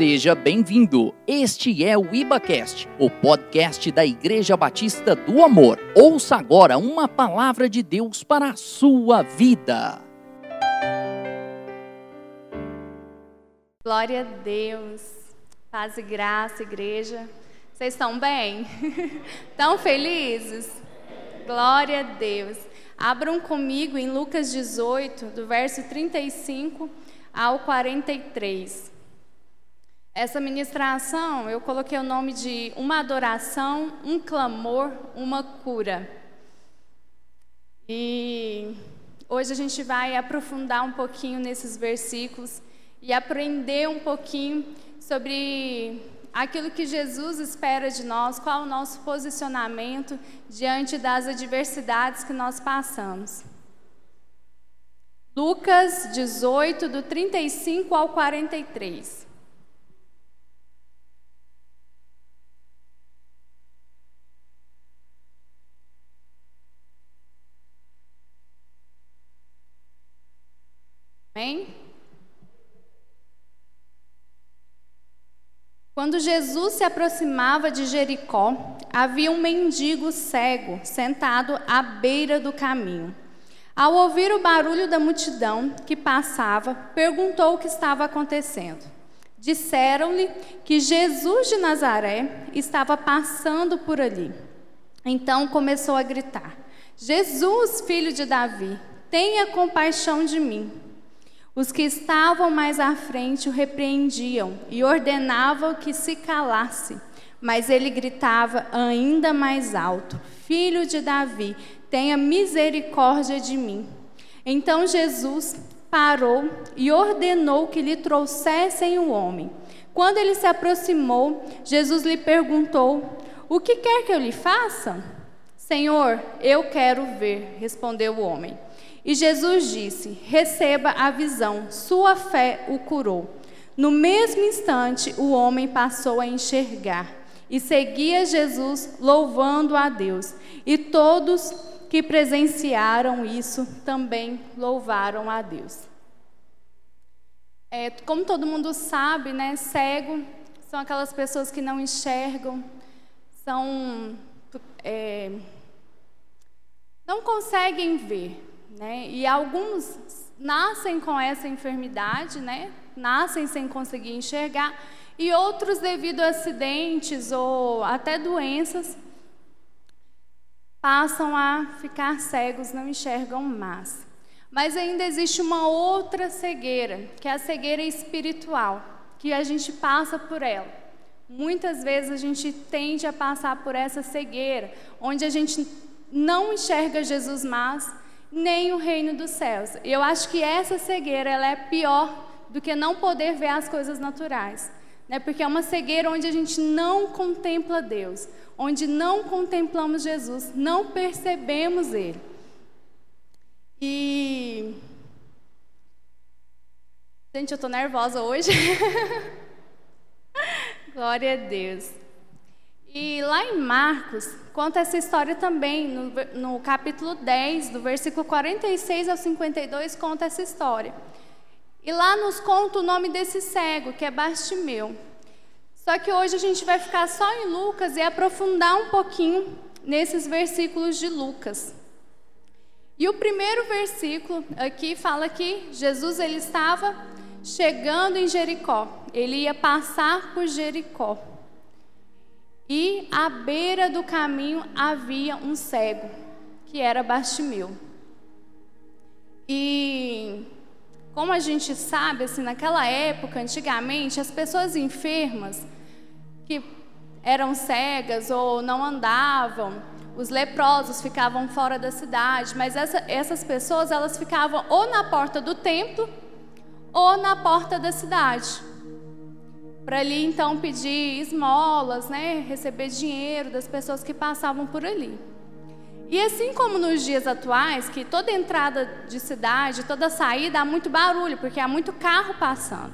Seja bem-vindo. Este é o IbaCast, o podcast da Igreja Batista do Amor. Ouça agora uma palavra de Deus para a sua vida. Glória a Deus. Paz e graça, igreja. Vocês estão bem? Estão felizes? Glória a Deus. Abram comigo em Lucas 18, do verso 35 ao 43. Essa ministração eu coloquei o nome de uma adoração, um clamor, uma cura. E hoje a gente vai aprofundar um pouquinho nesses versículos e aprender um pouquinho sobre aquilo que Jesus espera de nós, qual o nosso posicionamento diante das adversidades que nós passamos. Lucas 18, do 35 ao 43. Quando Jesus se aproximava de Jericó, havia um mendigo cego sentado à beira do caminho. Ao ouvir o barulho da multidão que passava, perguntou o que estava acontecendo. Disseram-lhe que Jesus de Nazaré estava passando por ali. Então começou a gritar: Jesus, filho de Davi, tenha compaixão de mim. Os que estavam mais à frente o repreendiam e ordenavam que se calasse. Mas ele gritava ainda mais alto: Filho de Davi, tenha misericórdia de mim. Então Jesus parou e ordenou que lhe trouxessem o homem. Quando ele se aproximou, Jesus lhe perguntou: O que quer que eu lhe faça? Senhor, eu quero ver, respondeu o homem. E Jesus disse: Receba a visão, sua fé o curou. No mesmo instante, o homem passou a enxergar e seguia Jesus, louvando a Deus. E todos que presenciaram isso também louvaram a Deus. É, como todo mundo sabe, né, cego são aquelas pessoas que não enxergam, são é, não conseguem ver. Né? E alguns nascem com essa enfermidade, né? nascem sem conseguir enxergar, e outros, devido a acidentes ou até doenças, passam a ficar cegos, não enxergam mais. Mas ainda existe uma outra cegueira, que é a cegueira espiritual, que a gente passa por ela. Muitas vezes a gente tende a passar por essa cegueira, onde a gente não enxerga Jesus mais, nem o reino dos céus. E eu acho que essa cegueira ela é pior do que não poder ver as coisas naturais. Né? Porque é uma cegueira onde a gente não contempla Deus, onde não contemplamos Jesus, não percebemos Ele. E. Gente, eu estou nervosa hoje. Glória a Deus. E lá em Marcos, conta essa história também, no, no, capítulo 10, do versículo 46 ao 52, conta essa história. E lá nos conta o nome desse cego, que é Bartimeu. Só que hoje a gente vai ficar só em Lucas e aprofundar um pouquinho nesses versículos de Lucas. E o primeiro versículo aqui fala que Jesus ele estava chegando em Jericó. Ele ia passar por Jericó. E à beira do caminho havia um cego, que era Bartimeu. E como a gente sabe, assim, naquela época, antigamente, as pessoas enfermas que eram cegas ou não andavam, os leprosos ficavam fora da cidade, mas essa, essas pessoas elas ficavam ou na porta do templo ou na porta da cidade para ali então pedir esmolas, né, receber dinheiro das pessoas que passavam por ali. E assim como nos dias atuais, que toda entrada de cidade, toda saída há muito barulho, porque há muito carro passando.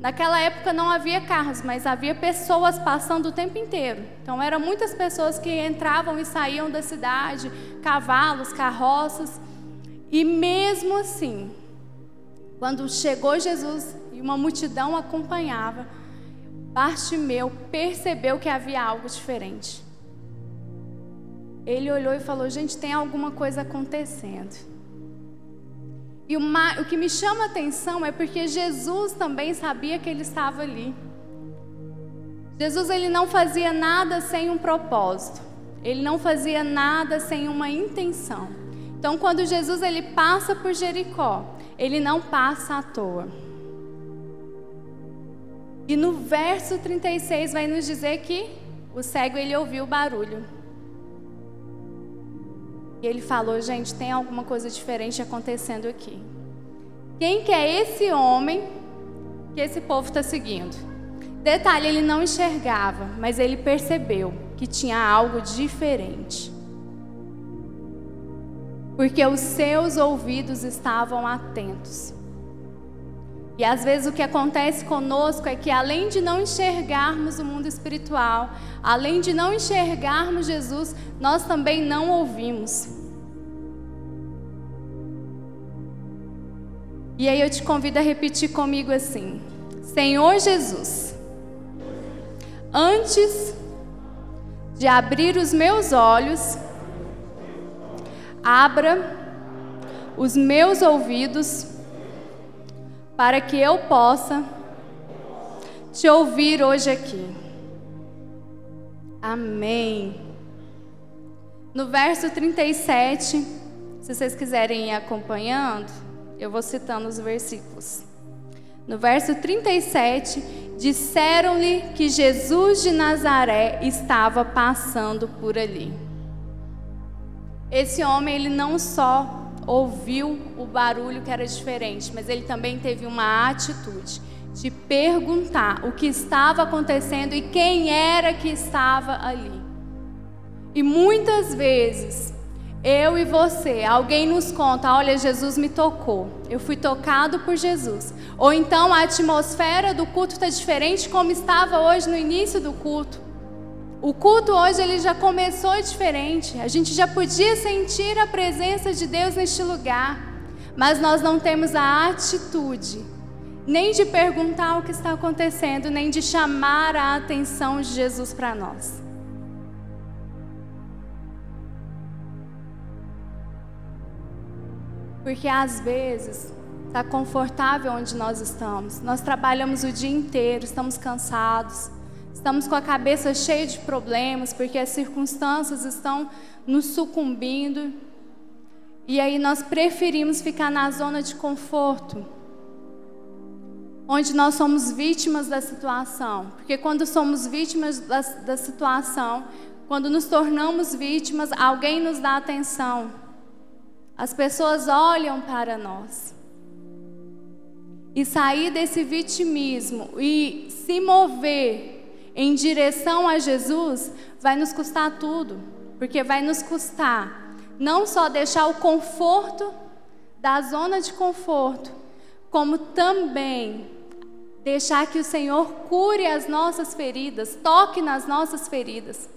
Naquela época não havia carros, mas havia pessoas passando o tempo inteiro. Então eram muitas pessoas que entravam e saíam da cidade, cavalos, carroças. E mesmo assim, quando chegou Jesus e uma multidão acompanhava, Bartimeu percebeu que havia algo diferente. Ele olhou e falou: Gente, tem alguma coisa acontecendo. E uma, o que me chama a atenção é porque Jesus também sabia que ele estava ali. Jesus ele não fazia nada sem um propósito. Ele não fazia nada sem uma intenção. Então, quando Jesus ele passa por Jericó, ele não passa à toa. E no verso 36 vai nos dizer que o cego ele ouviu o barulho. E ele falou: "Gente, tem alguma coisa diferente acontecendo aqui. Quem que é esse homem que esse povo está seguindo?" Detalhe, ele não enxergava, mas ele percebeu que tinha algo diferente. Porque os seus ouvidos estavam atentos. E às vezes o que acontece conosco é que além de não enxergarmos o mundo espiritual, além de não enxergarmos Jesus, nós também não ouvimos. E aí eu te convido a repetir comigo assim: Senhor Jesus, antes de abrir os meus olhos, abra os meus ouvidos para que eu possa te ouvir hoje aqui. Amém. No verso 37, se vocês quiserem ir acompanhando, eu vou citando os versículos. No verso 37, disseram-lhe que Jesus de Nazaré estava passando por ali. Esse homem, ele não só ouviu o barulho que era diferente, mas ele também teve uma atitude de perguntar o que estava acontecendo e quem era que estava ali. E muitas vezes eu e você, alguém nos conta: olha, Jesus me tocou, eu fui tocado por Jesus. Ou então a atmosfera do culto está diferente como estava hoje no início do culto. O culto hoje ele já começou diferente. A gente já podia sentir a presença de Deus neste lugar, mas nós não temos a atitude nem de perguntar o que está acontecendo, nem de chamar a atenção de Jesus para nós. Porque às vezes está confortável onde nós estamos. Nós trabalhamos o dia inteiro, estamos cansados, estamos com a cabeça cheia de problemas, porque as circunstâncias estão nos sucumbindo. E aí nós preferimos ficar na zona de conforto, onde nós somos vítimas da situação. Porque quando somos vítimas da, da situação, quando nos tornamos vítimas, alguém nos dá atenção. As pessoas olham para nós. E sair desse vitimismo e se mover em direção a Jesus vai nos custar tudo, porque vai nos custar não só deixar o conforto da zona de conforto, como também deixar que o Senhor cure as nossas feridas, toque nas nossas feridas.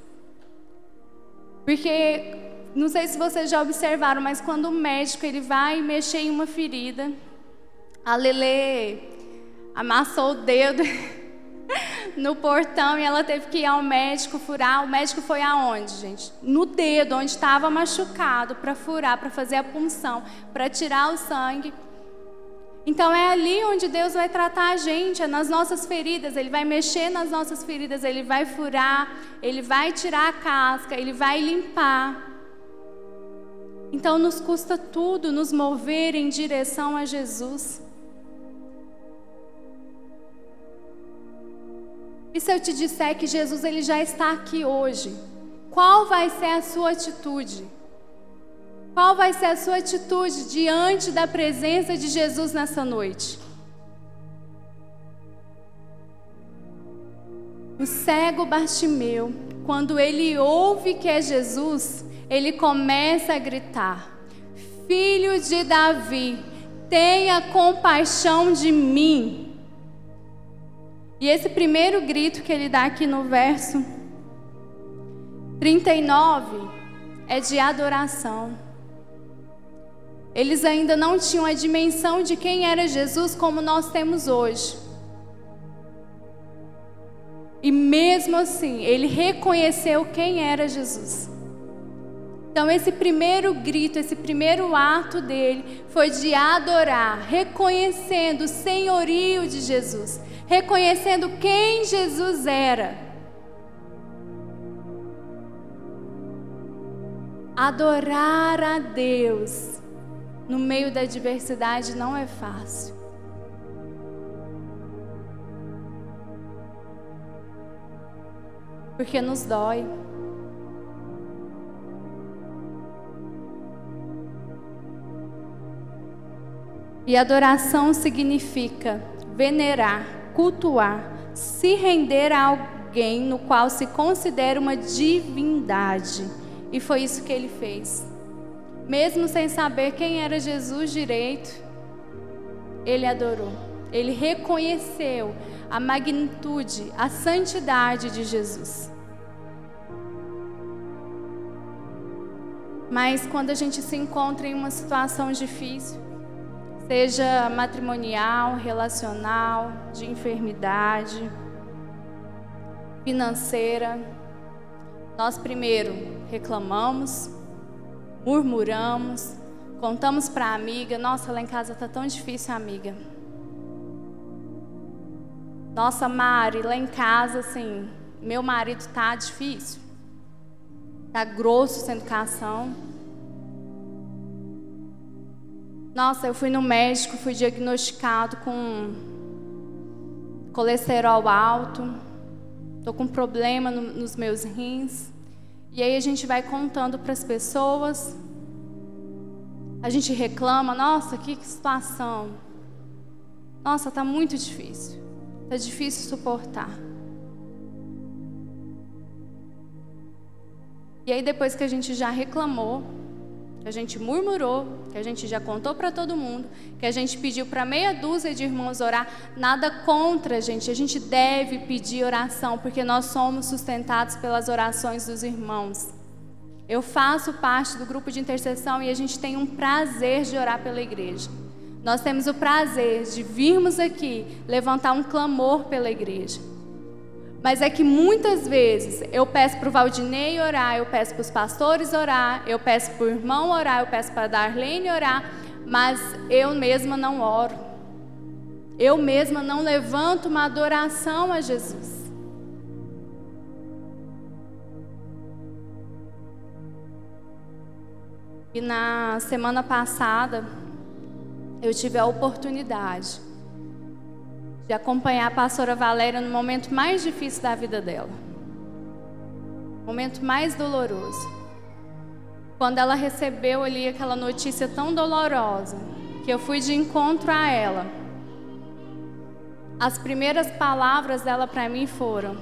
Porque não sei se vocês já observaram, mas quando o médico ele vai mexer em uma ferida, a Lele amassou o dedo no portão e ela teve que ir ao médico furar. O médico foi aonde, gente? No dedo, onde estava machucado, para furar, para fazer a punção, para tirar o sangue. Então é ali onde Deus vai tratar a gente, é nas nossas feridas. Ele vai mexer nas nossas feridas, ele vai furar, ele vai tirar a casca, ele vai limpar. Então nos custa tudo nos mover em direção a Jesus. E se eu te disser que Jesus ele já está aqui hoje, qual vai ser a sua atitude? Qual vai ser a sua atitude diante da presença de Jesus nessa noite? O cego Bartimeu, quando ele ouve que é Jesus, ele começa a gritar: Filho de Davi, tenha compaixão de mim. E esse primeiro grito que ele dá aqui no verso 39 é de adoração. Eles ainda não tinham a dimensão de quem era Jesus como nós temos hoje. E mesmo assim, ele reconheceu quem era Jesus. Então, esse primeiro grito, esse primeiro ato dele foi de adorar, reconhecendo o senhorio de Jesus, reconhecendo quem Jesus era. Adorar a Deus no meio da adversidade não é fácil. Porque nos dói. E adoração significa venerar, cultuar, se render a alguém no qual se considera uma divindade. E foi isso que ele fez. Mesmo sem saber quem era Jesus direito, ele adorou. Ele reconheceu a magnitude, a santidade de Jesus. Mas quando a gente se encontra em uma situação difícil, seja matrimonial, relacional, de enfermidade, financeira, nós primeiro reclamamos, murmuramos, contamos para a amiga: Nossa, lá em casa tá tão difícil, amiga. Nossa, Mari, lá em casa, assim, meu marido tá difícil, tá grosso sem educação. Nossa, eu fui no médico, fui diagnosticado com colesterol alto, tô com problema no, nos meus rins. E aí a gente vai contando para as pessoas. A gente reclama, nossa, que situação. Nossa, tá muito difícil. Tá difícil suportar. E aí depois que a gente já reclamou, que a gente murmurou, que a gente já contou para todo mundo, que a gente pediu para meia dúzia de irmãos orar, nada contra, gente. A gente deve pedir oração, porque nós somos sustentados pelas orações dos irmãos. Eu faço parte do grupo de intercessão e a gente tem um prazer de orar pela igreja. Nós temos o prazer de virmos aqui levantar um clamor pela igreja. Mas é que muitas vezes eu peço para o Valdinei orar, eu peço para os pastores orar, eu peço para o irmão orar, eu peço para a Darlene orar, mas eu mesma não oro. Eu mesma não levanto uma adoração a Jesus. E na semana passada, eu tive a oportunidade de acompanhar a pastora Valéria no momento mais difícil da vida dela. Momento mais doloroso. Quando ela recebeu ali aquela notícia tão dolorosa, que eu fui de encontro a ela. As primeiras palavras dela para mim foram: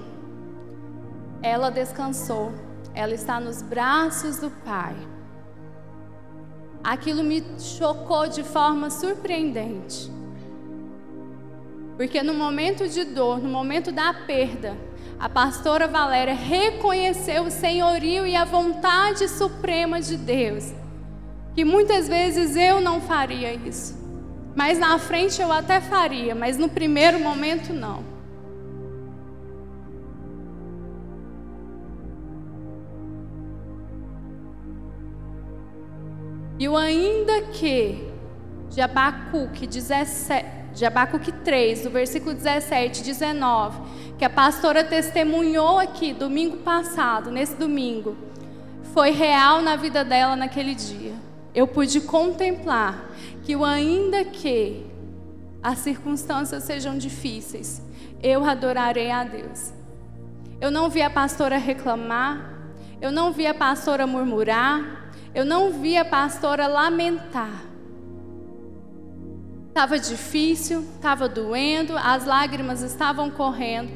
Ela descansou, ela está nos braços do Pai. Aquilo me chocou de forma surpreendente. Porque no momento de dor, no momento da perda, a pastora Valéria reconheceu o senhorio e a vontade suprema de Deus. Que muitas vezes eu não faria isso. Mas na frente eu até faria, mas no primeiro momento não. E o ainda que de Abacuque 17, de Abacuque 3, do versículo 17 e 19, que a pastora testemunhou aqui domingo passado, nesse domingo, foi real na vida dela naquele dia. Eu pude contemplar que o ainda que as circunstâncias sejam difíceis, eu adorarei a Deus. Eu não vi a pastora reclamar, eu não vi a pastora murmurar, eu não vi a pastora lamentar. Estava difícil, estava doendo, as lágrimas estavam correndo,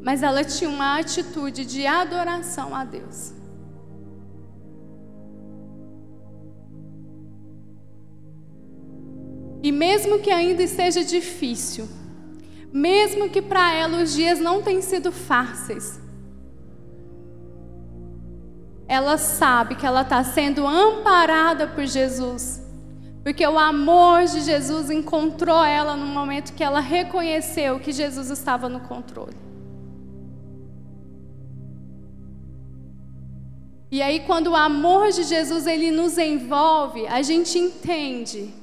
mas ela tinha uma atitude de adoração a Deus. E mesmo que ainda esteja difícil, mesmo que para ela os dias não tenham sido fáceis, ela sabe que ela está sendo amparada por Jesus porque o amor de Jesus encontrou ela no momento que ela reconheceu que Jesus estava no controle. E aí quando o amor de Jesus ele nos envolve, a gente entende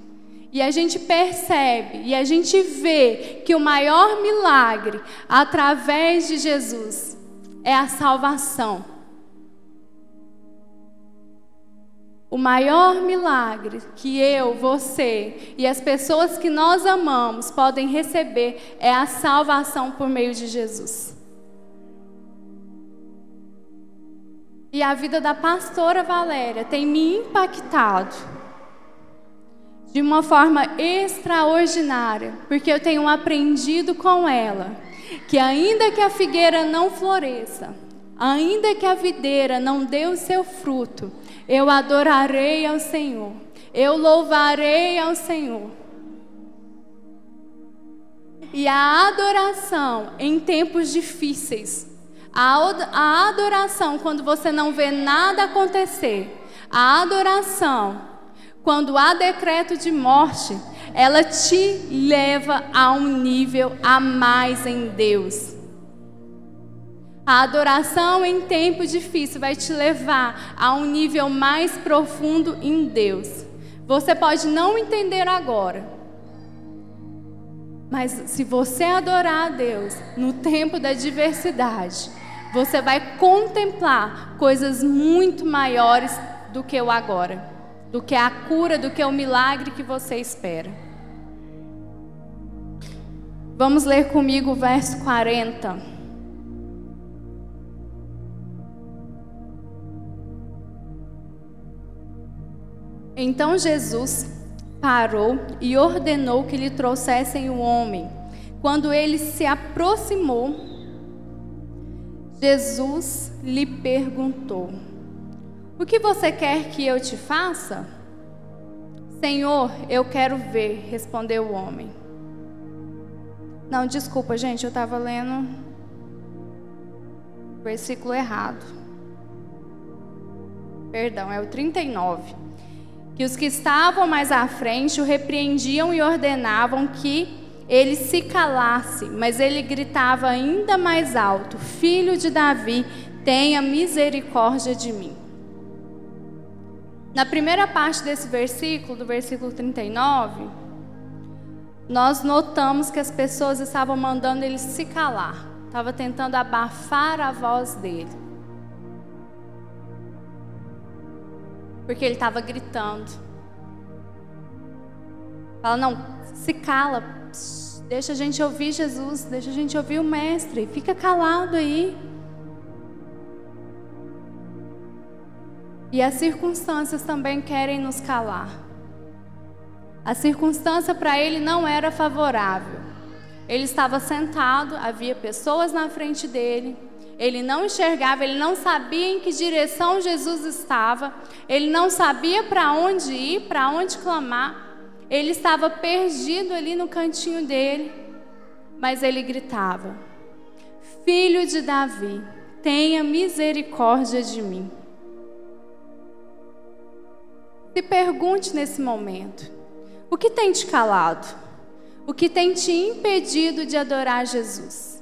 e a gente percebe e a gente vê que o maior milagre através de Jesus é a salvação. O maior milagre que eu, você e as pessoas que nós amamos podem receber é a salvação por meio de Jesus. E a vida da pastora Valéria tem me impactado de uma forma extraordinária, porque eu tenho aprendido com ela que ainda que a figueira não floresça, ainda que a videira não dê o seu fruto, eu adorarei ao Senhor, eu louvarei ao Senhor. E a adoração em tempos difíceis, a adoração quando você não vê nada acontecer, a adoração quando há decreto de morte, ela te leva a um nível a mais em Deus. A adoração em tempo difícil vai te levar a um nível mais profundo em Deus. Você pode não entender agora, mas se você adorar a Deus no tempo da diversidade, você vai contemplar coisas muito maiores do que o agora, do que a cura, do que o milagre que você espera. Vamos ler comigo o verso 40. Então Jesus parou e ordenou que lhe trouxessem o homem. Quando ele se aproximou, Jesus lhe perguntou: O que você quer que eu te faça? Senhor, eu quero ver, respondeu o homem. Não, desculpa, gente, eu estava lendo o versículo errado. Perdão, é o 39 que os que estavam mais à frente o repreendiam e ordenavam que ele se calasse, mas ele gritava ainda mais alto: Filho de Davi, tenha misericórdia de mim. Na primeira parte desse versículo, do versículo 39, nós notamos que as pessoas estavam mandando ele se calar, estavam tentando abafar a voz dele. Porque ele estava gritando. Fala, não, se cala, deixa a gente ouvir Jesus, deixa a gente ouvir o Mestre, fica calado aí. E as circunstâncias também querem nos calar. A circunstância para ele não era favorável. Ele estava sentado, havia pessoas na frente dele, ele não enxergava, ele não sabia em que direção Jesus estava, ele não sabia para onde ir, para onde clamar. Ele estava perdido ali no cantinho dele, mas ele gritava: Filho de Davi, tenha misericórdia de mim. Se pergunte nesse momento: o que tem te calado? O que tem te impedido de adorar Jesus?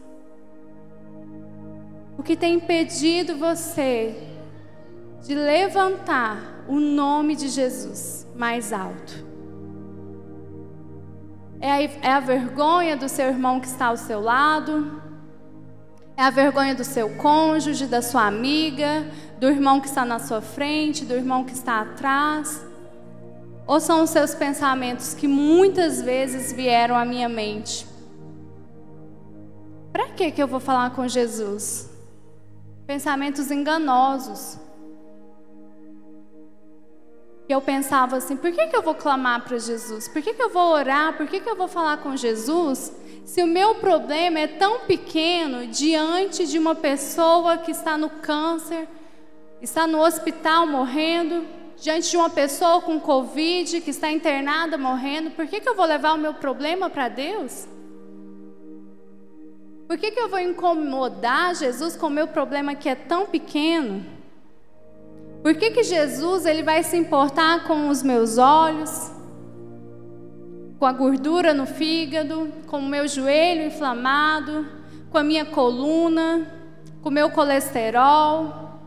O que tem impedido você de levantar o nome de Jesus mais alto? É a, é a vergonha do seu irmão que está ao seu lado? É a vergonha do seu cônjuge, da sua amiga, do irmão que está na sua frente, do irmão que está atrás? Ou são os seus pensamentos que muitas vezes vieram à minha mente? Para que que eu vou falar com Jesus? Pensamentos enganosos. E eu pensava assim: por que, que eu vou clamar para Jesus? Por que, que eu vou orar? Por que, que eu vou falar com Jesus? Se o meu problema é tão pequeno diante de uma pessoa que está no câncer, está no hospital morrendo, diante de uma pessoa com Covid que está internada morrendo, por que, que eu vou levar o meu problema para Deus? Por que, que eu vou incomodar Jesus com o meu problema que é tão pequeno? Por que, que Jesus ele vai se importar com os meus olhos, com a gordura no fígado, com o meu joelho inflamado, com a minha coluna, com o meu colesterol?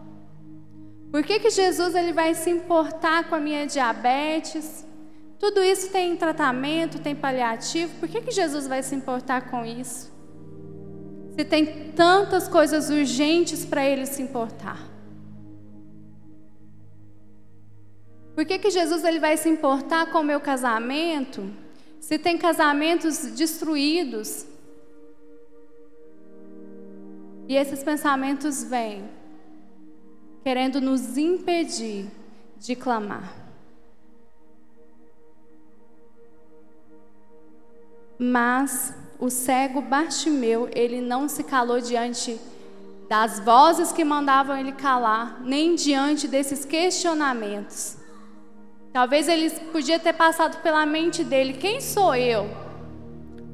Por que, que Jesus ele vai se importar com a minha diabetes? Tudo isso tem tratamento, tem paliativo. Por que, que Jesus vai se importar com isso? Se tem tantas coisas urgentes para ele se importar. Por que, que Jesus ele vai se importar com o meu casamento? Se tem casamentos destruídos. E esses pensamentos vêm querendo nos impedir de clamar. Mas o cego Bartimeu, ele não se calou diante das vozes que mandavam ele calar, nem diante desses questionamentos. Talvez ele podia ter passado pela mente dele: quem sou eu?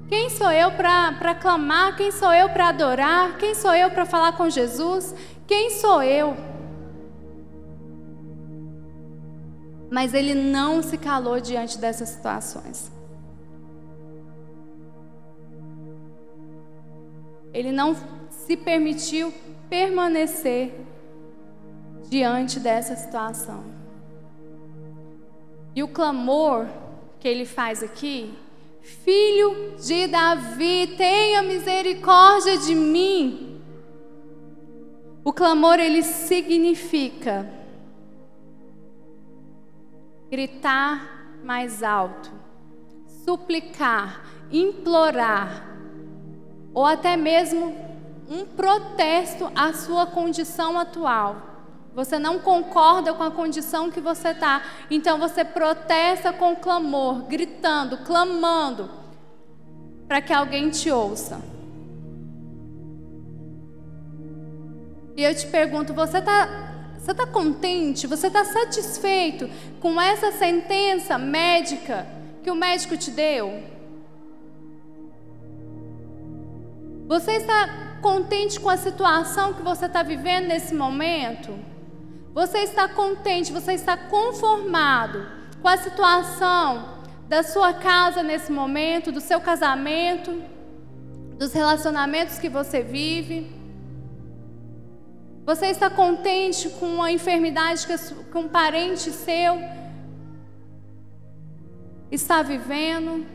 Quem sou eu para clamar? Quem sou eu para adorar? Quem sou eu para falar com Jesus? Quem sou eu? mas ele não se calou diante dessas situações. Ele não se permitiu permanecer diante dessa situação. E o clamor que ele faz aqui, filho de Davi, tenha misericórdia de mim. O clamor ele significa gritar mais alto, suplicar, implorar, ou até mesmo um protesto à sua condição atual. Você não concorda com a condição que você está, então você protesta com clamor, gritando, clamando, para que alguém te ouça. E eu te pergunto: você está você está contente? Você está satisfeito com essa sentença médica que o médico te deu? Você está contente com a situação que você está vivendo nesse momento? Você está contente, você está conformado com a situação da sua casa nesse momento, do seu casamento, dos relacionamentos que você vive? Você está contente com a enfermidade que um parente seu está vivendo?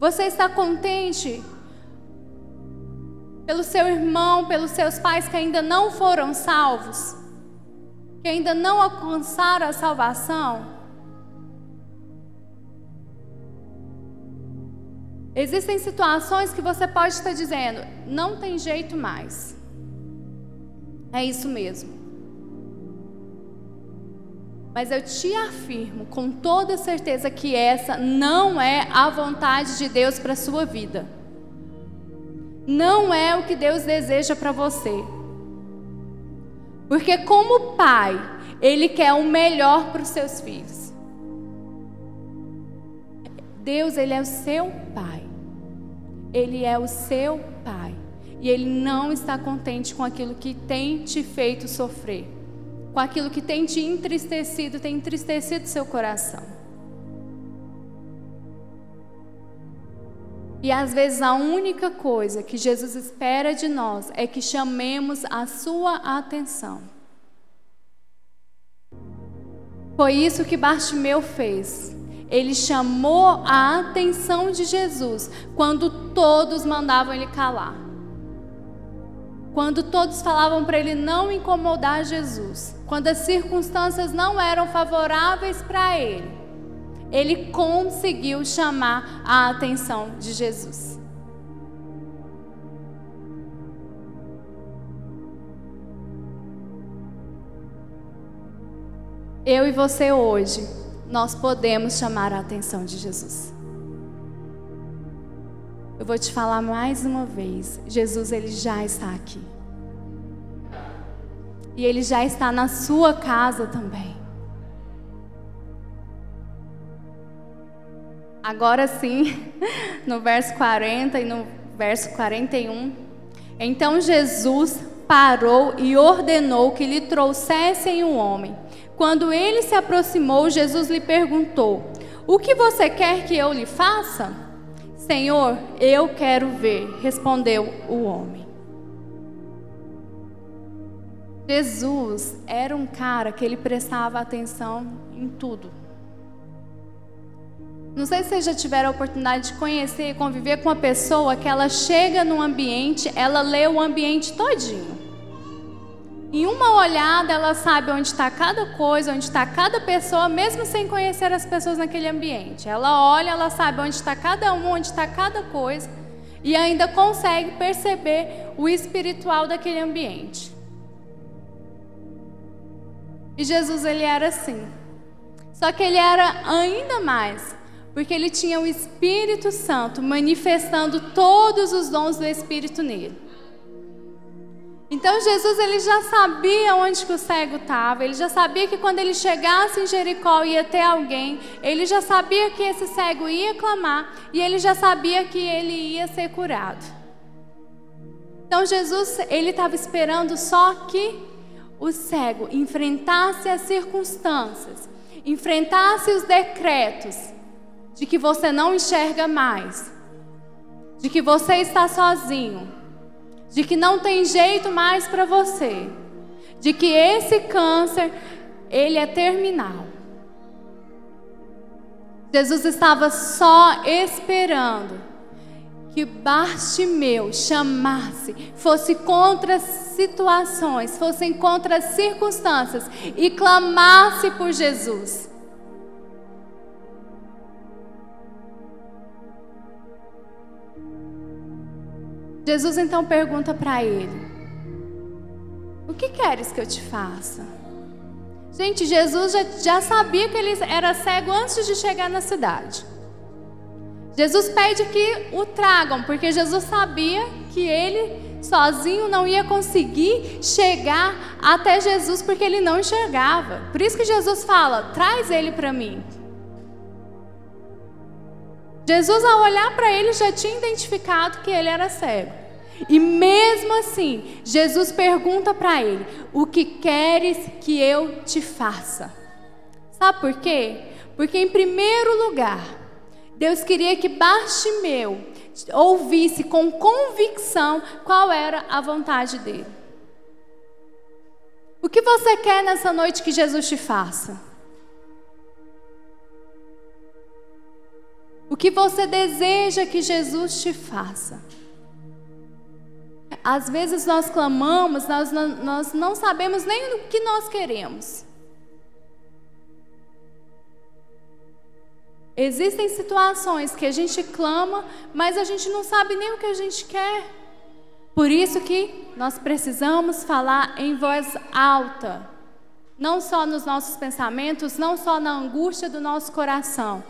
Você está contente pelo seu irmão, pelos seus pais que ainda não foram salvos? Que ainda não alcançaram a salvação? Existem situações que você pode estar dizendo, não tem jeito mais. É isso mesmo. Mas eu te afirmo com toda certeza que essa não é a vontade de Deus para a sua vida. Não é o que Deus deseja para você. Porque como pai, ele quer o melhor para os seus filhos. Deus, ele é o seu pai. Ele é o seu pai e ele não está contente com aquilo que tem te feito sofrer, com aquilo que tem te entristecido, tem entristecido seu coração. E às vezes a única coisa que Jesus espera de nós é que chamemos a sua atenção. Foi isso que Bartimeu fez. Ele chamou a atenção de Jesus quando todos mandavam ele calar. Quando todos falavam para ele não incomodar Jesus, quando as circunstâncias não eram favoráveis para ele, ele conseguiu chamar a atenção de Jesus. Eu e você hoje, nós podemos chamar a atenção de Jesus. Eu vou te falar mais uma vez. Jesus, ele já está aqui. E ele já está na sua casa também. Agora sim, no verso 40 e no verso 41. Então Jesus parou e ordenou que lhe trouxessem um homem. Quando ele se aproximou, Jesus lhe perguntou: O que você quer que eu lhe faça? Senhor, eu quero ver, respondeu o homem. Jesus era um cara que ele prestava atenção em tudo. Não sei se vocês já tiveram a oportunidade de conhecer e conviver com uma pessoa que ela chega num ambiente, ela lê o ambiente todinho. Em uma olhada, ela sabe onde está cada coisa, onde está cada pessoa, mesmo sem conhecer as pessoas naquele ambiente. Ela olha, ela sabe onde está cada um, onde está cada coisa, e ainda consegue perceber o espiritual daquele ambiente. E Jesus, ele era assim. Só que ele era ainda mais, porque ele tinha o Espírito Santo manifestando todos os dons do Espírito nele. Então Jesus ele já sabia onde que o cego estava, ele já sabia que quando ele chegasse em Jericó ia ter alguém, ele já sabia que esse cego ia clamar e ele já sabia que ele ia ser curado. Então Jesus ele estava esperando só que o cego enfrentasse as circunstâncias, enfrentasse os decretos de que você não enxerga mais, de que você está sozinho de que não tem jeito mais para você, de que esse câncer ele é terminal. Jesus estava só esperando que Bartimeu chamasse, fosse contra situações, fosse contra circunstâncias e clamasse por Jesus. Jesus então pergunta para ele: O que queres que eu te faça? Gente, Jesus já, já sabia que ele era cego antes de chegar na cidade. Jesus pede que o tragam, porque Jesus sabia que ele sozinho não ia conseguir chegar até Jesus, porque ele não enxergava. Por isso que Jesus fala: traz ele para mim. Jesus, ao olhar para ele, já tinha identificado que ele era cego. E mesmo assim, Jesus pergunta para ele: O que queres que eu te faça? Sabe por quê? Porque, em primeiro lugar, Deus queria que Bartimeu ouvisse com convicção qual era a vontade dele. O que você quer nessa noite que Jesus te faça? O que você deseja que Jesus te faça? Às vezes nós clamamos, nós nós não sabemos nem o que nós queremos. Existem situações que a gente clama, mas a gente não sabe nem o que a gente quer. Por isso que nós precisamos falar em voz alta, não só nos nossos pensamentos, não só na angústia do nosso coração,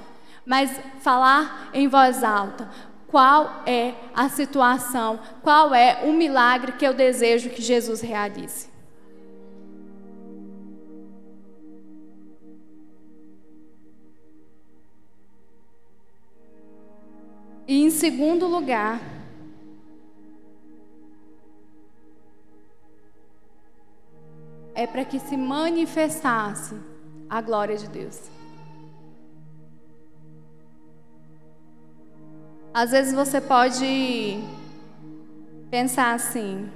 mas falar em voz alta. Qual é a situação? Qual é o milagre que eu desejo que Jesus realize? E em segundo lugar, é para que se manifestasse a glória de Deus. Às vezes você pode pensar assim.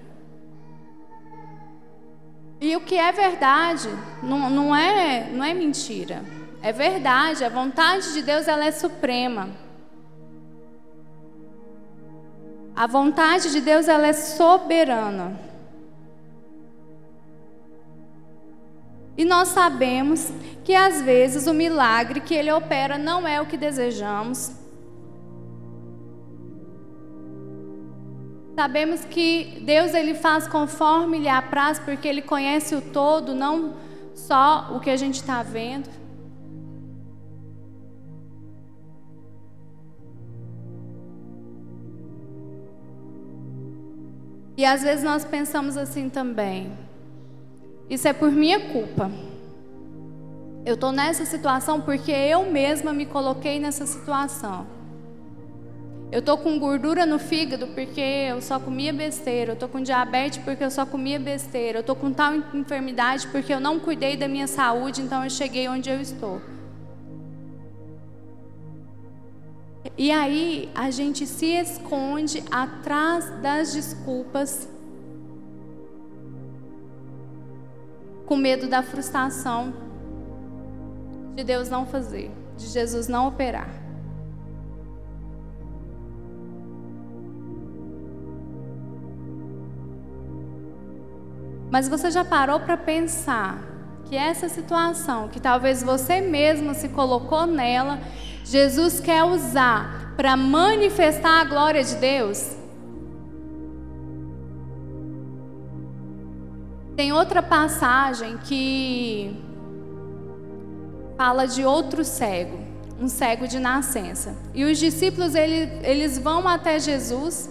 E o que é verdade não, não, é, não é mentira. É verdade, a vontade de Deus ela é suprema. A vontade de Deus ela é soberana. E nós sabemos que às vezes o milagre que ele opera não é o que desejamos, Sabemos que Deus ele faz conforme lhe apraz, porque ele conhece o todo, não só o que a gente está vendo. E às vezes nós pensamos assim também. Isso é por minha culpa. Eu estou nessa situação porque eu mesma me coloquei nessa situação. Eu tô com gordura no fígado porque eu só comia besteira. Eu tô com diabetes porque eu só comia besteira. Eu tô com tal enfermidade porque eu não cuidei da minha saúde, então eu cheguei onde eu estou. E aí a gente se esconde atrás das desculpas. com medo da frustração de Deus não fazer, de Jesus não operar. Mas você já parou para pensar que essa situação, que talvez você mesmo se colocou nela, Jesus quer usar para manifestar a glória de Deus? Tem outra passagem que fala de outro cego, um cego de nascença. E os discípulos ele, eles vão até Jesus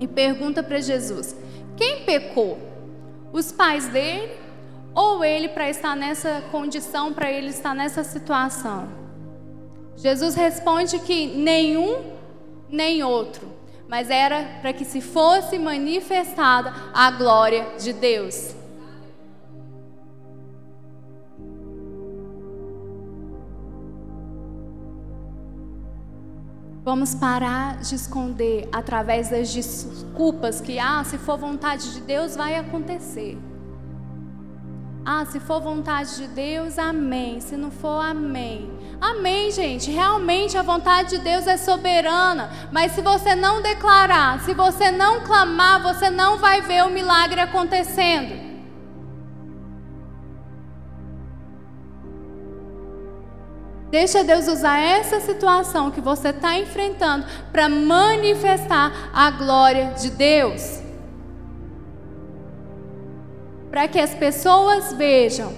e perguntam para Jesus: quem pecou? Os pais dele ou ele para estar nessa condição, para ele estar nessa situação? Jesus responde que nenhum nem outro, mas era para que se fosse manifestada a glória de Deus. Vamos parar de esconder através das desculpas que, ah, se for vontade de Deus, vai acontecer. Ah, se for vontade de Deus, amém. Se não for, amém. Amém, gente. Realmente a vontade de Deus é soberana. Mas se você não declarar, se você não clamar, você não vai ver o milagre acontecendo. Deixa Deus usar essa situação que você está enfrentando para manifestar a glória de Deus. Para que as pessoas vejam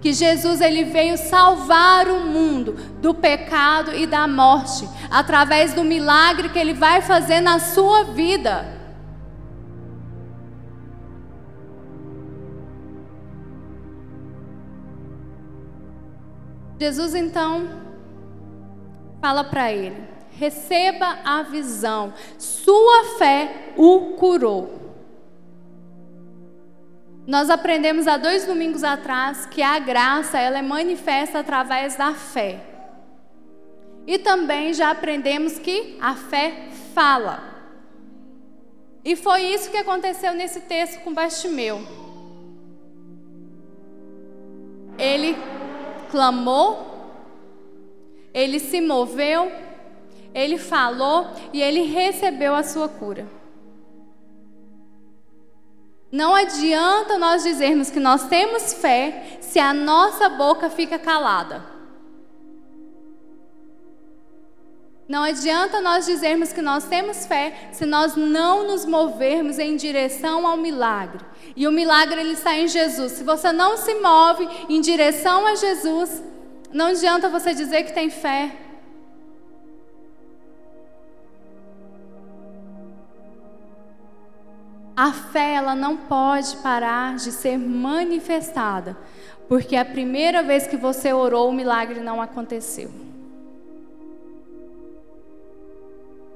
que Jesus ele veio salvar o mundo do pecado e da morte através do milagre que ele vai fazer na sua vida. Jesus então fala para ele: receba a visão, sua fé o curou. Nós aprendemos há dois domingos atrás que a graça ela é manifesta através da fé. E também já aprendemos que a fé fala. E foi isso que aconteceu nesse texto com Bastimeu. Ele clamou, ele se moveu, ele falou e ele recebeu a sua cura. Não adianta nós dizermos que nós temos fé se a nossa boca fica calada. Não adianta nós dizermos que nós temos fé se nós não nos movermos em direção ao milagre. E o milagre ele está em Jesus. Se você não se move em direção a Jesus, não adianta você dizer que tem fé. A fé ela não pode parar de ser manifestada, porque a primeira vez que você orou, o milagre não aconteceu.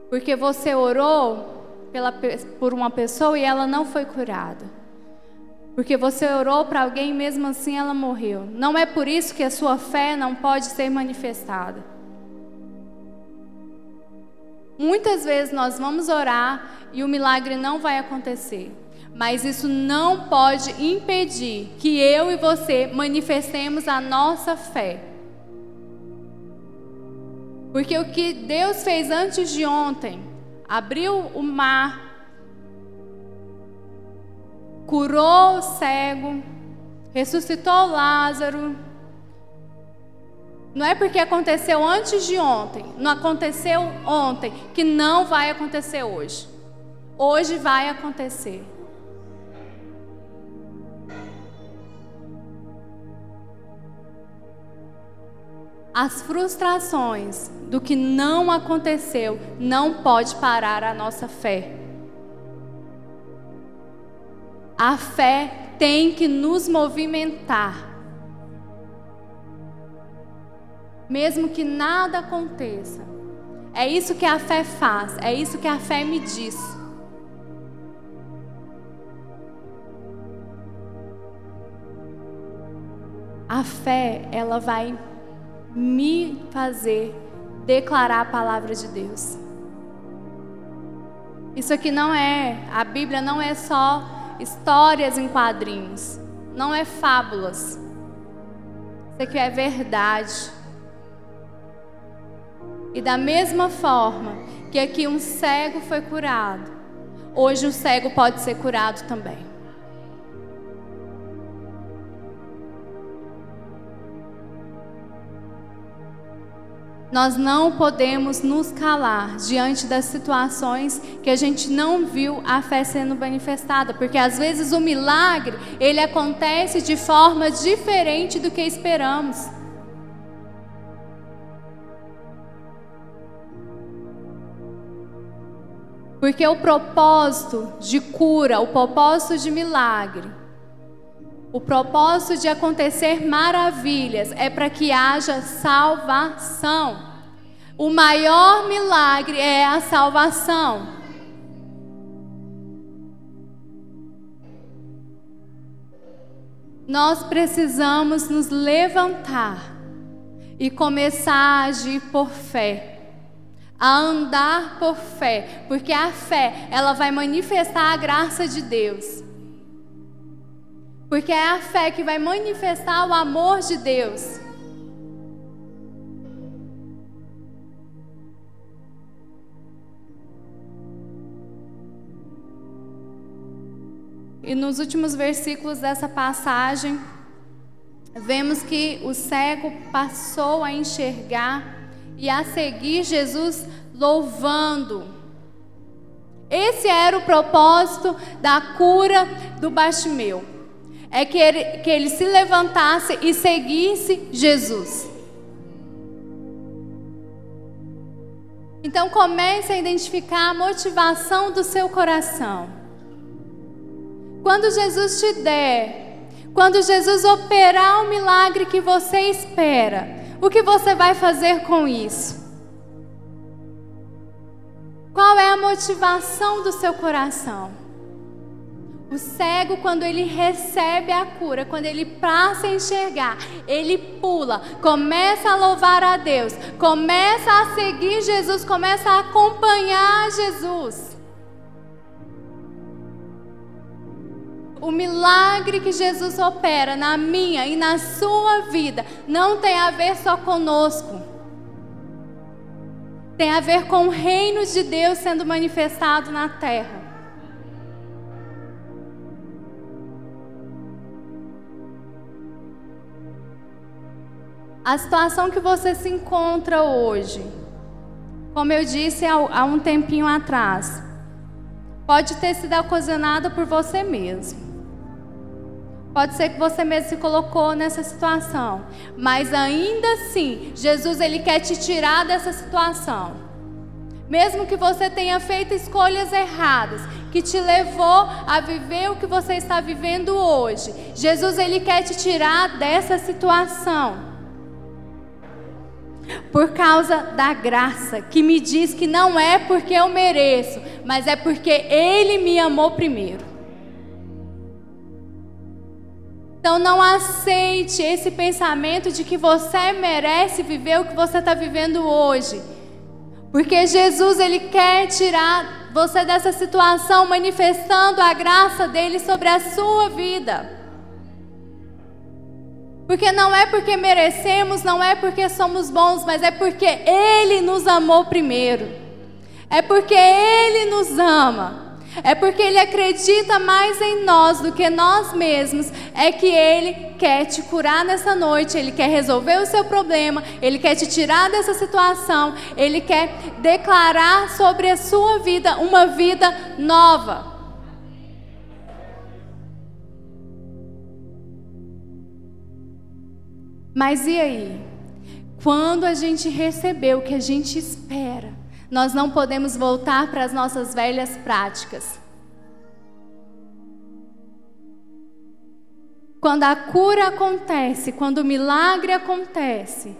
Porque você orou pela, por uma pessoa e ela não foi curada. Porque você orou para alguém e mesmo assim ela morreu. Não é por isso que a sua fé não pode ser manifestada. Muitas vezes nós vamos orar e o milagre não vai acontecer. Mas isso não pode impedir que eu e você manifestemos a nossa fé. Porque o que Deus fez antes de ontem, abriu o mar, curou o cego, ressuscitou Lázaro. Não é porque aconteceu antes de ontem, não aconteceu ontem, que não vai acontecer hoje. Hoje vai acontecer. As frustrações do que não aconteceu não pode parar a nossa fé. A fé tem que nos movimentar. Mesmo que nada aconteça. É isso que a fé faz, é isso que a fé me diz. A fé, ela vai me fazer declarar a palavra de Deus. Isso aqui não é, a Bíblia não é só histórias em quadrinhos. não é fábulas. Isso aqui é verdade. E da mesma forma que aqui um cego foi curado, hoje um cego pode ser curado também. Nós não podemos nos calar diante das situações que a gente não viu a fé sendo manifestada, porque às vezes o milagre, ele acontece de forma diferente do que esperamos. Porque o propósito de cura, o propósito de milagre, o propósito de acontecer maravilhas é para que haja salvação. O maior milagre é a salvação. Nós precisamos nos levantar e começar a agir por fé, a andar por fé, porque a fé, ela vai manifestar a graça de Deus. Porque é a fé que vai manifestar o amor de Deus. E nos últimos versículos dessa passagem, vemos que o cego passou a enxergar e a seguir Jesus louvando. Esse era o propósito da cura do Bartimeu é que ele, que ele se levantasse e seguisse Jesus. Então comece a identificar a motivação do seu coração. Quando Jesus te der, quando Jesus operar o milagre que você espera, o que você vai fazer com isso? Qual é a motivação do seu coração? O cego, quando ele recebe a cura, quando ele passa a enxergar, ele pula, começa a louvar a Deus, começa a seguir Jesus, começa a acompanhar Jesus. O milagre que Jesus opera na minha e na sua vida não tem a ver só conosco. Tem a ver com o reino de Deus sendo manifestado na terra. A situação que você se encontra hoje, como eu disse há um tempinho atrás, pode ter sido ocasionada por você mesmo. Pode ser que você mesmo se colocou nessa situação, mas ainda assim, Jesus ele quer te tirar dessa situação. Mesmo que você tenha feito escolhas erradas, que te levou a viver o que você está vivendo hoje, Jesus ele quer te tirar dessa situação por causa da graça, que me diz que não é porque eu mereço, mas é porque Ele me amou primeiro. Então não aceite esse pensamento de que você merece viver o que você está vivendo hoje. Porque Jesus, Ele quer tirar você dessa situação, manifestando a graça dele sobre a sua vida. Porque não é porque merecemos, não é porque somos bons, mas é porque Ele nos amou primeiro. É porque Ele nos ama. É porque Ele acredita mais em nós do que nós mesmos. É que Ele quer te curar nessa noite, Ele quer resolver o seu problema, Ele quer te tirar dessa situação, Ele quer declarar sobre a sua vida uma vida nova. Mas e aí? Quando a gente recebeu o que a gente espera, nós não podemos voltar para as nossas velhas práticas. Quando a cura acontece, quando o milagre acontece,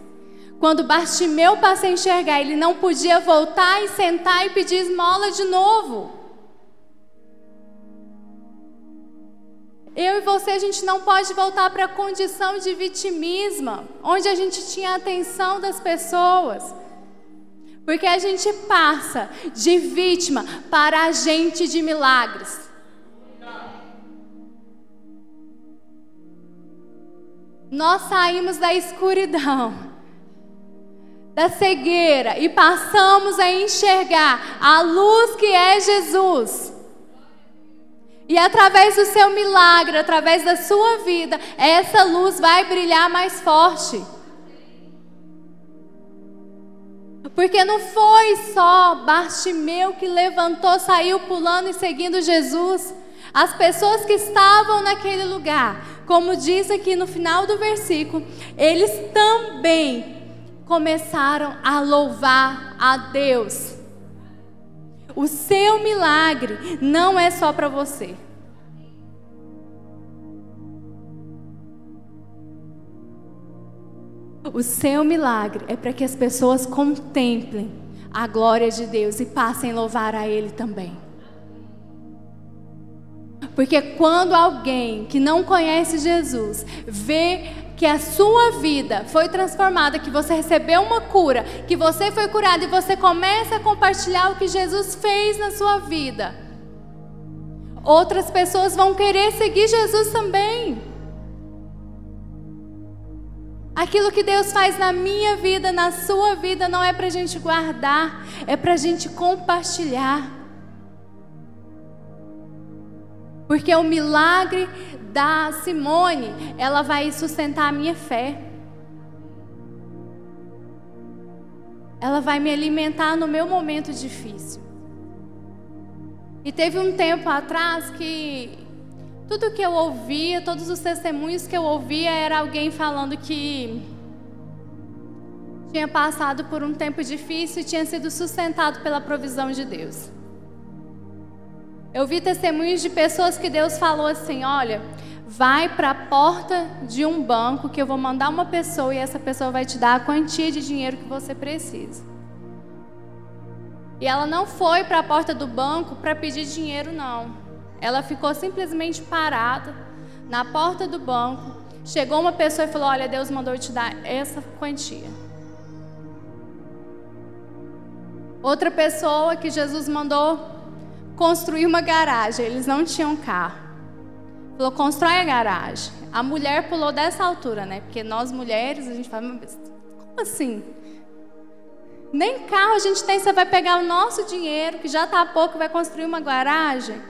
quando Bartimeu passa a enxergar, ele não podia voltar e sentar e pedir esmola de novo. Eu e você, a gente não pode voltar para a condição de vitimismo, onde a gente tinha a atenção das pessoas. Porque a gente passa de vítima para agente de milagres. Nós saímos da escuridão, da cegueira e passamos a enxergar a luz que é Jesus. E através do seu milagre, através da sua vida, essa luz vai brilhar mais forte. Porque não foi só Bartimeu que levantou, saiu pulando e seguindo Jesus. As pessoas que estavam naquele lugar, como diz aqui no final do versículo, eles também começaram a louvar a Deus. O seu milagre não é só para você. O seu milagre é para que as pessoas contemplem a glória de Deus e passem a louvar a Ele também. Porque quando alguém que não conhece Jesus vê que a sua vida foi transformada, que você recebeu uma cura, que você foi curado e você começa a compartilhar o que Jesus fez na sua vida, outras pessoas vão querer seguir Jesus também. Aquilo que Deus faz na minha vida, na sua vida, não é para a gente guardar, é para a gente compartilhar. Porque o milagre da Simone, ela vai sustentar a minha fé. Ela vai me alimentar no meu momento difícil. E teve um tempo atrás que tudo que eu ouvia, todos os testemunhos que eu ouvia era alguém falando que tinha passado por um tempo difícil e tinha sido sustentado pela provisão de Deus. Eu vi testemunhos de pessoas que Deus falou assim: olha, vai para a porta de um banco que eu vou mandar uma pessoa e essa pessoa vai te dar a quantia de dinheiro que você precisa. E ela não foi para a porta do banco para pedir dinheiro, não. Ela ficou simplesmente parada na porta do banco. Chegou uma pessoa e falou: Olha, Deus mandou te dar essa quantia. Outra pessoa que Jesus mandou construir uma garagem. Eles não tinham carro. Falou: Constrói a garagem. A mulher pulou dessa altura, né? Porque nós mulheres, a gente fala: Como assim? Nem carro a gente tem, você vai pegar o nosso dinheiro, que já está pouco, vai construir uma garagem.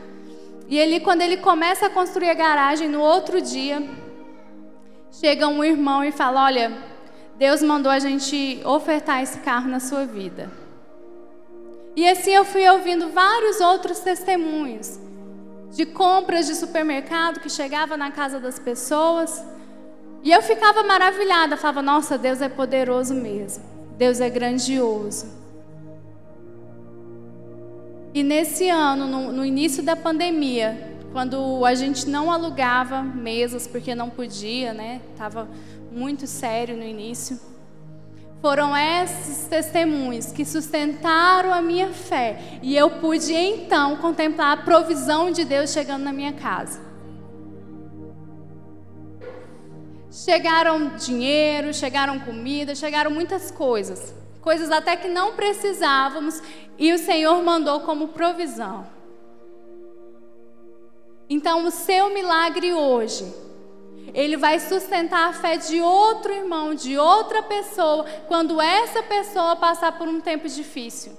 E ele, quando ele começa a construir a garagem, no outro dia, chega um irmão e fala: Olha, Deus mandou a gente ofertar esse carro na sua vida. E assim eu fui ouvindo vários outros testemunhos de compras de supermercado que chegava na casa das pessoas. E eu ficava maravilhada, falava: Nossa, Deus é poderoso mesmo. Deus é grandioso. E nesse ano, no, no início da pandemia, quando a gente não alugava mesas porque não podia, né? Tava muito sério no início. Foram esses testemunhos que sustentaram a minha fé e eu pude então contemplar a provisão de Deus chegando na minha casa. Chegaram dinheiro, chegaram comida, chegaram muitas coisas coisas até que não precisávamos, e o Senhor mandou como provisão. Então, o seu milagre hoje, ele vai sustentar a fé de outro irmão, de outra pessoa, quando essa pessoa passar por um tempo difícil.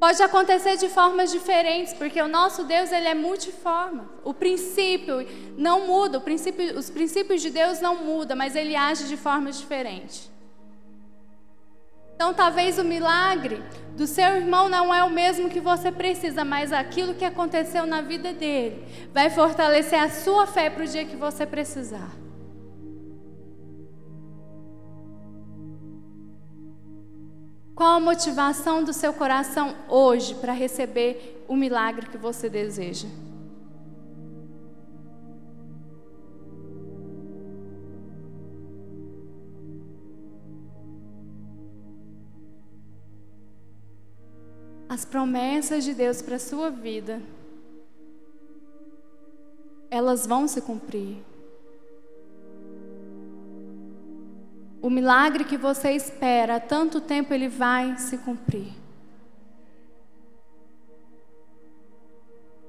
Pode acontecer de formas diferentes, porque o nosso Deus ele é multiforme. O princípio não muda, princípio, os princípios de Deus não mudam, mas ele age de formas diferentes. Então, talvez o milagre do seu irmão não é o mesmo que você precisa, mas aquilo que aconteceu na vida dele vai fortalecer a sua fé para o dia que você precisar. Qual a motivação do seu coração hoje para receber o milagre que você deseja? As promessas de Deus para a sua vida, elas vão se cumprir. O milagre que você espera há tanto tempo, ele vai se cumprir.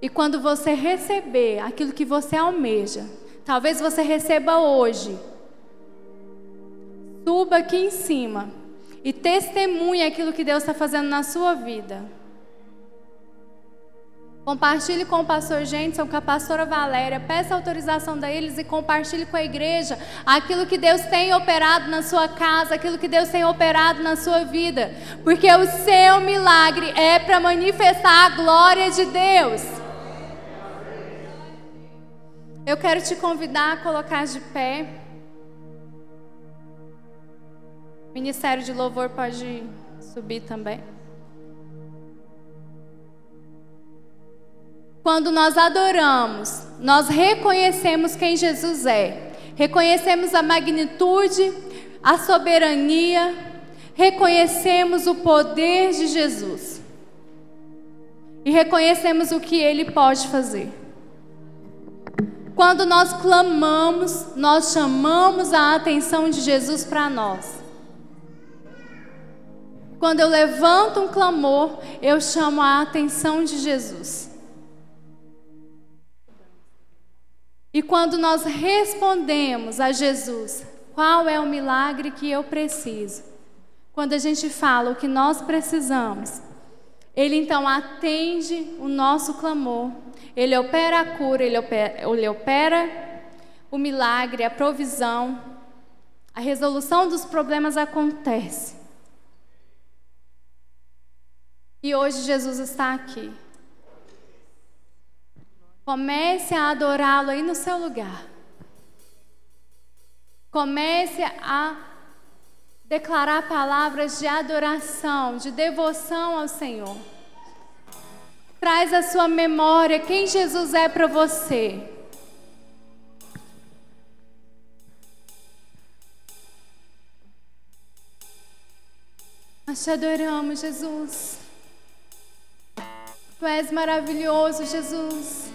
E quando você receber aquilo que você almeja, Talvez você receba hoje. Suba aqui em cima e testemunhe aquilo que Deus está fazendo na sua vida. Compartilhe com o pastor Jenson, com a pastora Valéria, peça autorização deles e compartilhe com a igreja aquilo que Deus tem operado na sua casa, aquilo que Deus tem operado na sua vida, porque o seu milagre é para manifestar a glória de Deus. Eu quero te convidar a colocar de pé. Ministério de Louvor pode subir também. Quando nós adoramos, nós reconhecemos quem Jesus é, reconhecemos a magnitude, a soberania, reconhecemos o poder de Jesus e reconhecemos o que ele pode fazer. Quando nós clamamos, nós chamamos a atenção de Jesus para nós. Quando eu levanto um clamor, eu chamo a atenção de Jesus. E quando nós respondemos a Jesus, qual é o milagre que eu preciso? Quando a gente fala o que nós precisamos, Ele então atende o nosso clamor, Ele opera a cura, Ele opera, ele opera o milagre, a provisão, a resolução dos problemas acontece. E hoje Jesus está aqui. Comece a adorá-lo aí no seu lugar. Comece a declarar palavras de adoração, de devoção ao Senhor. Traz à sua memória quem Jesus é para você. Nós te adoramos, Jesus. Tu és maravilhoso, Jesus.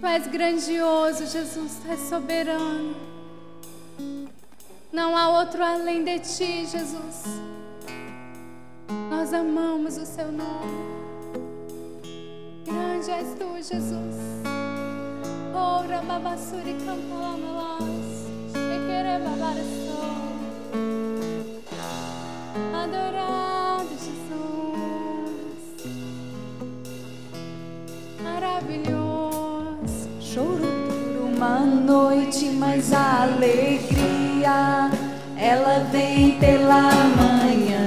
Tu és grandioso, Jesus, tu és soberano. Não há outro além de ti, Jesus. Nós amamos o seu nome. Grande és tu, Jesus. Ora babassuri campalamalas. Chequere babaração. Adorado, Jesus. Maravilhoso choro por uma noite, mas a alegria ela vem pela manhã.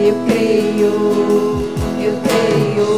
Eu creio, eu creio.